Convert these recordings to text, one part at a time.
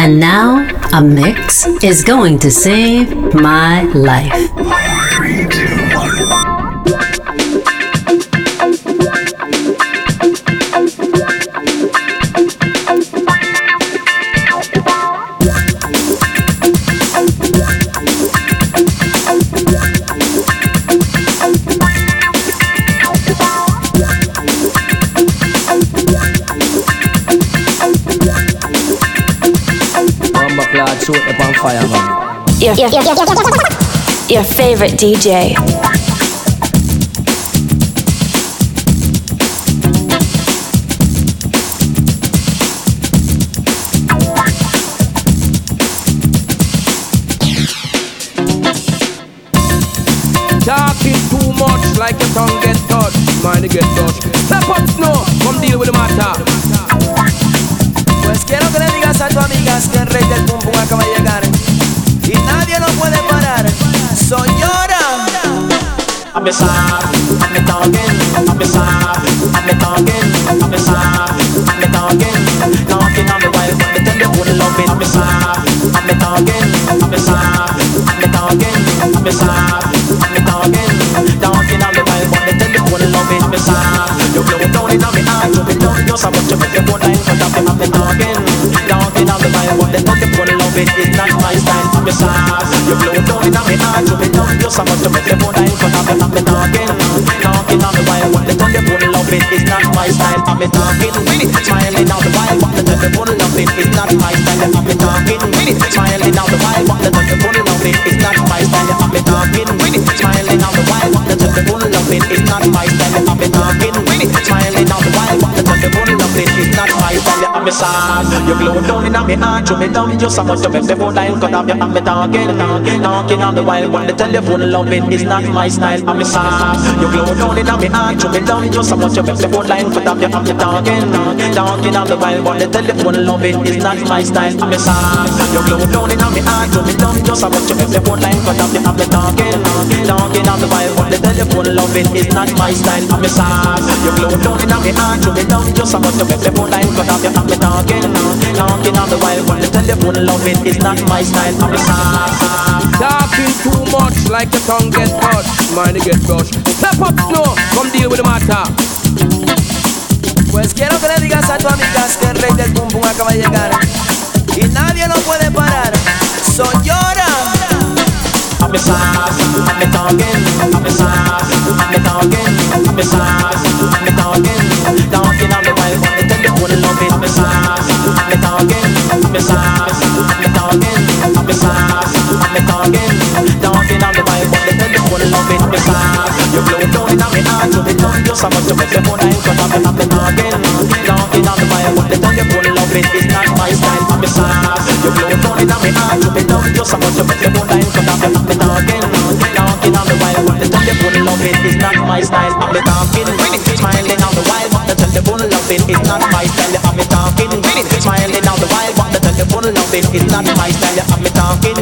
And now, a mix is going to save my life. Your, your, your, your favorite DJ. I'm a I'm a talking, I'm a I'm a talking, I'm a I'm a talking, knocking on the wire, but the tender wouldn't love it. I'm a I'm a talking, I'm a I'm a talking, I'm a I'm a talking, knocking on the wire, but the tender wouldn't love it. I'm a you blow down in on me eye, you be down, you're so much of it, you're line, but I'm a talking, knocking on the wire, but the tender wouldn't love it. It's not my style, I'm a you blow down in on me eye, you be down, you're so much of it, you're line, but I'm a talking, on the wire, but the wouldn't love it. It's not my style, I'm talking, smiling on the wire, but the wouldn't love it. It's not my style, I'm talking, smiling on the wire, but the wouldn't love it. It's not my style, I'm talking, smiling on the wire, but the wouldn't love it. It's not my style, I'm I'm sad. You glow down in my heart, you me down, you so much of it. Before I cut off your, I'm a talking, knocking on the wire, but the love it. It's not my style, I'm sad. You glow down in my heart, you me down, you so much of it. Before I cut off your, I'm a talking, knocking on the wire, but the love it. It's not my style, I'm sad. You glow down in my heart, you me down, you so much of it. Before I cut off your, I'm a talking, knocking on the wire, but the love it. It's not my style, I'm sad. You glow down in my heart, you me down, you so much of it. Before I cut off your, Talking, knocking on the wire, but the wouldn't love it. It's not my style, I'm a. Talking too much like your tongue get touched, mind get touched. Step up, no, come deal with the matter. Pues quiero que le digas a tu amigas que el rey del pum pum acaba de llegar y nadie lo puede parar. Soy llora. I'm a I'm a talking, I'm a I'm a talking, I'm a I'm a talking, talking on the a sauce, I'm a talking, talking on the wild one, tell you wanna love it. I'm sauce, you blow down in my heart, you be done, you so much of it, before I cut off, I'm a talking, talking on the wild one, tell you wanna love. It's not my style, I'm a sauce, you blow down in my heart, you be done, you so much of it, before I cut off, I'm a talking, talking on the wild one, tell you wanna love it. It's not my style, I'm a talking, smiling on the wild one, tell you wanna love. It's not my style, wanna. It's not my style, I'm a talking,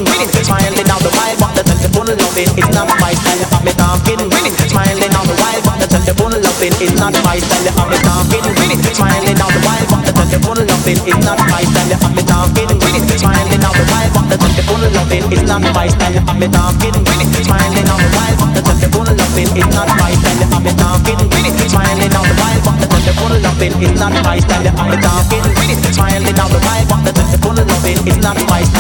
smiling on the wild one, tell you wanna. It's not my style, I'm a talking, smiling on the wild one, tell you wanna. It's not my style, I'm a talking, smiling on the wild one, tell you wanna. It's not my style, I'm a talking, smiling on the wild one, tell you wanna. It's not my style, I'm a talking, smiling on the wild one, tell you wanna. It's not my style, I'm a talking, smiling on the wild one, tell you wanna. It's not my style, I'm a talking, smiling on the wild It's not my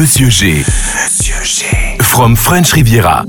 Monsieur G. Monsieur G. From French Riviera.